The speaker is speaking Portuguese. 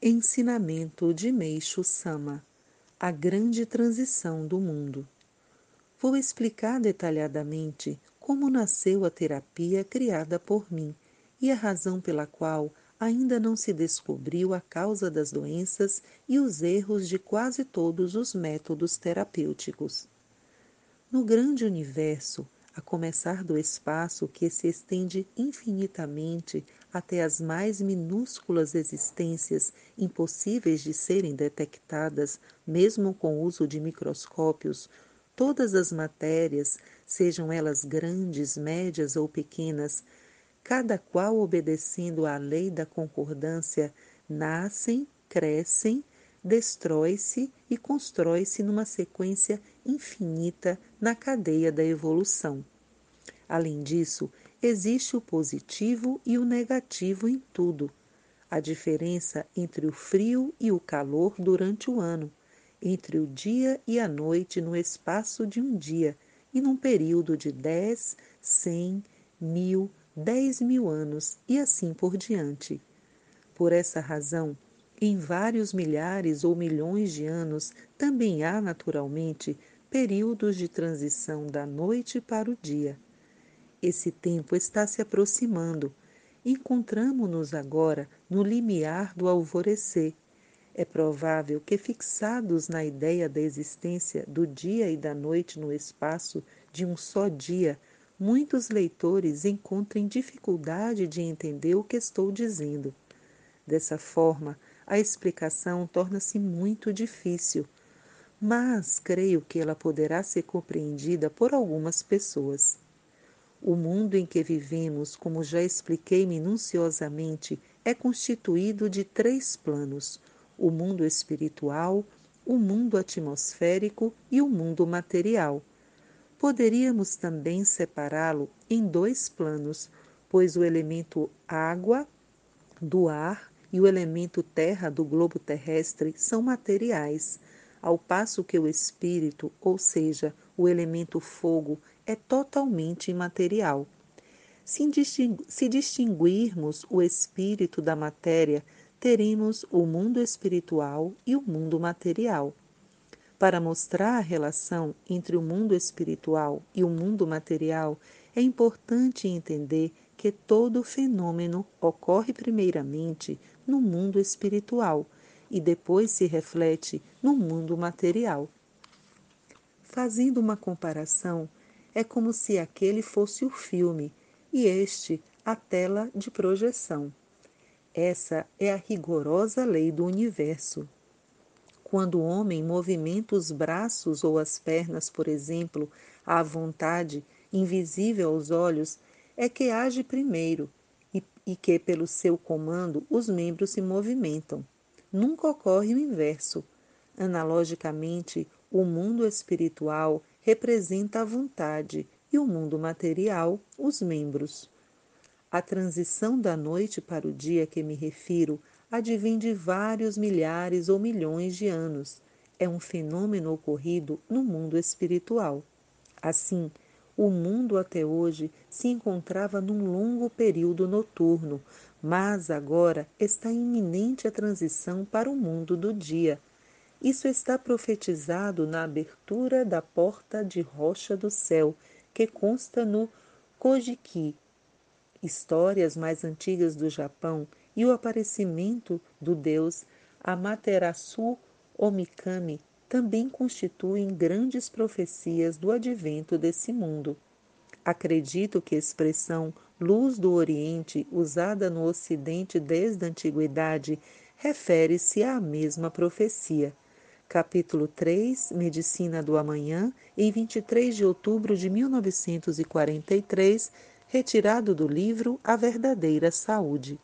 Ensinamento de Meixo Sama A Grande Transição do Mundo. Vou explicar detalhadamente como nasceu a terapia criada por mim e a razão pela qual ainda não se descobriu a causa das doenças e os erros de quase todos os métodos terapêuticos. No grande universo, a começar do espaço que se estende infinitamente até as mais minúsculas existências impossíveis de serem detectadas, mesmo com o uso de microscópios, todas as matérias, sejam elas grandes, médias ou pequenas, cada qual obedecendo à lei da concordância, nascem, crescem, destrói-se e constrói-se numa sequência infinita na cadeia da evolução. Além disso, existe o positivo e o negativo em tudo. A diferença entre o frio e o calor durante o ano, entre o dia e a noite no espaço de um dia e num período de dez, cem, mil, dez mil anos e assim por diante. Por essa razão, em vários milhares ou milhões de anos também há, naturalmente, períodos de transição da noite para o dia. Esse tempo está se aproximando. Encontramo-nos agora no limiar do alvorecer. É provável que, fixados na ideia da existência do dia e da noite no espaço de um só dia, muitos leitores encontrem dificuldade de entender o que estou dizendo. Dessa forma, a explicação torna-se muito difícil, mas creio que ela poderá ser compreendida por algumas pessoas. O mundo em que vivemos, como já expliquei minuciosamente, é constituído de três planos: o mundo espiritual, o mundo atmosférico e o mundo material. Poderíamos também separá-lo em dois planos, pois o elemento água do ar e o elemento terra do globo terrestre são materiais, ao passo que o espírito, ou seja, o elemento fogo, é totalmente imaterial. Se distinguirmos o espírito da matéria, teremos o mundo espiritual e o mundo material. Para mostrar a relação entre o mundo espiritual e o mundo material, é importante entender que todo fenômeno ocorre primeiramente no mundo espiritual e depois se reflete no mundo material. Fazendo uma comparação, é como se aquele fosse o filme e este a tela de projeção. Essa é a rigorosa lei do universo. Quando o homem movimenta os braços ou as pernas, por exemplo, à vontade, invisível aos olhos, é que age primeiro e, e que, pelo seu comando, os membros se movimentam. Nunca ocorre o inverso. Analogicamente, o mundo espiritual representa a vontade e o mundo material, os membros. A transição da noite para o dia que me refiro advém de vários milhares ou milhões de anos. É um fenômeno ocorrido no mundo espiritual. Assim, o mundo até hoje se encontrava num longo período noturno, mas agora está iminente a transição para o mundo do dia, isso está profetizado na abertura da porta de rocha do céu, que consta no Kojiki, histórias mais antigas do Japão, e o aparecimento do deus Amaterasu Omikami também constituem grandes profecias do advento desse mundo. Acredito que a expressão luz do Oriente, usada no Ocidente desde a antiguidade, refere-se à mesma profecia capítulo 3, Medicina do Amanhã, em 23 de outubro de 1943, retirado do livro A Verdadeira Saúde.